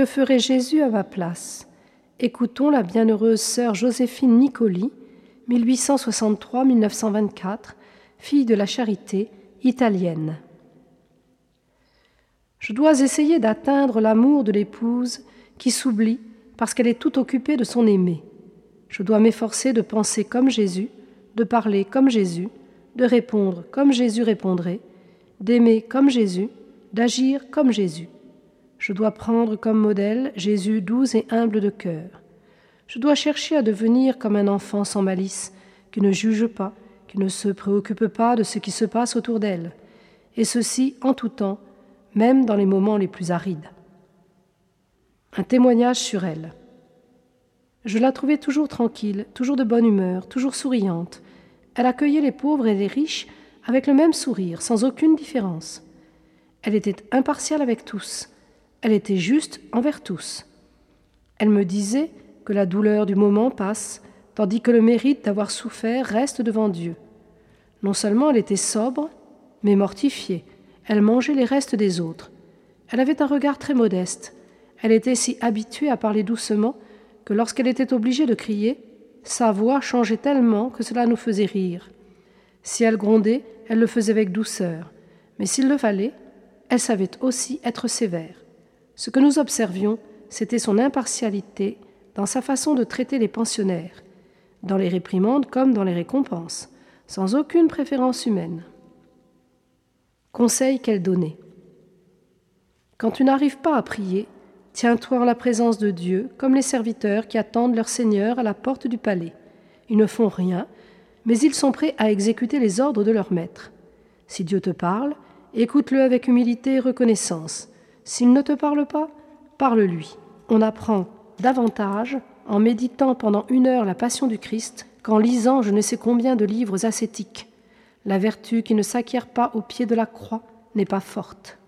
Que ferait Jésus à ma place? Écoutons la bienheureuse sœur Joséphine Nicoli, 1863-1924, fille de la charité italienne. Je dois essayer d'atteindre l'amour de l'épouse qui s'oublie parce qu'elle est tout occupée de son aimé. Je dois m'efforcer de penser comme Jésus, de parler comme Jésus, de répondre comme Jésus répondrait, d'aimer comme Jésus, d'agir comme Jésus. Je dois prendre comme modèle Jésus doux et humble de cœur. Je dois chercher à devenir comme un enfant sans malice, qui ne juge pas, qui ne se préoccupe pas de ce qui se passe autour d'elle, et ceci en tout temps, même dans les moments les plus arides. Un témoignage sur elle. Je la trouvais toujours tranquille, toujours de bonne humeur, toujours souriante. Elle accueillait les pauvres et les riches avec le même sourire, sans aucune différence. Elle était impartiale avec tous. Elle était juste envers tous. Elle me disait que la douleur du moment passe, tandis que le mérite d'avoir souffert reste devant Dieu. Non seulement elle était sobre, mais mortifiée. Elle mangeait les restes des autres. Elle avait un regard très modeste. Elle était si habituée à parler doucement que lorsqu'elle était obligée de crier, sa voix changeait tellement que cela nous faisait rire. Si elle grondait, elle le faisait avec douceur, mais s'il le fallait, elle savait aussi être sévère. Ce que nous observions, c'était son impartialité dans sa façon de traiter les pensionnaires, dans les réprimandes comme dans les récompenses, sans aucune préférence humaine. Conseil qu'elle donnait. Quand tu n'arrives pas à prier, Tiens-toi en la présence de Dieu, comme les serviteurs qui attendent leur Seigneur à la porte du palais. Ils ne font rien, mais ils sont prêts à exécuter les ordres de leur maître. Si Dieu te parle, écoute-le avec humilité et reconnaissance. S'il ne te parle pas, parle-lui. On apprend davantage en méditant pendant une heure la passion du Christ qu'en lisant je ne sais combien de livres ascétiques. La vertu qui ne s'acquiert pas au pied de la croix n'est pas forte.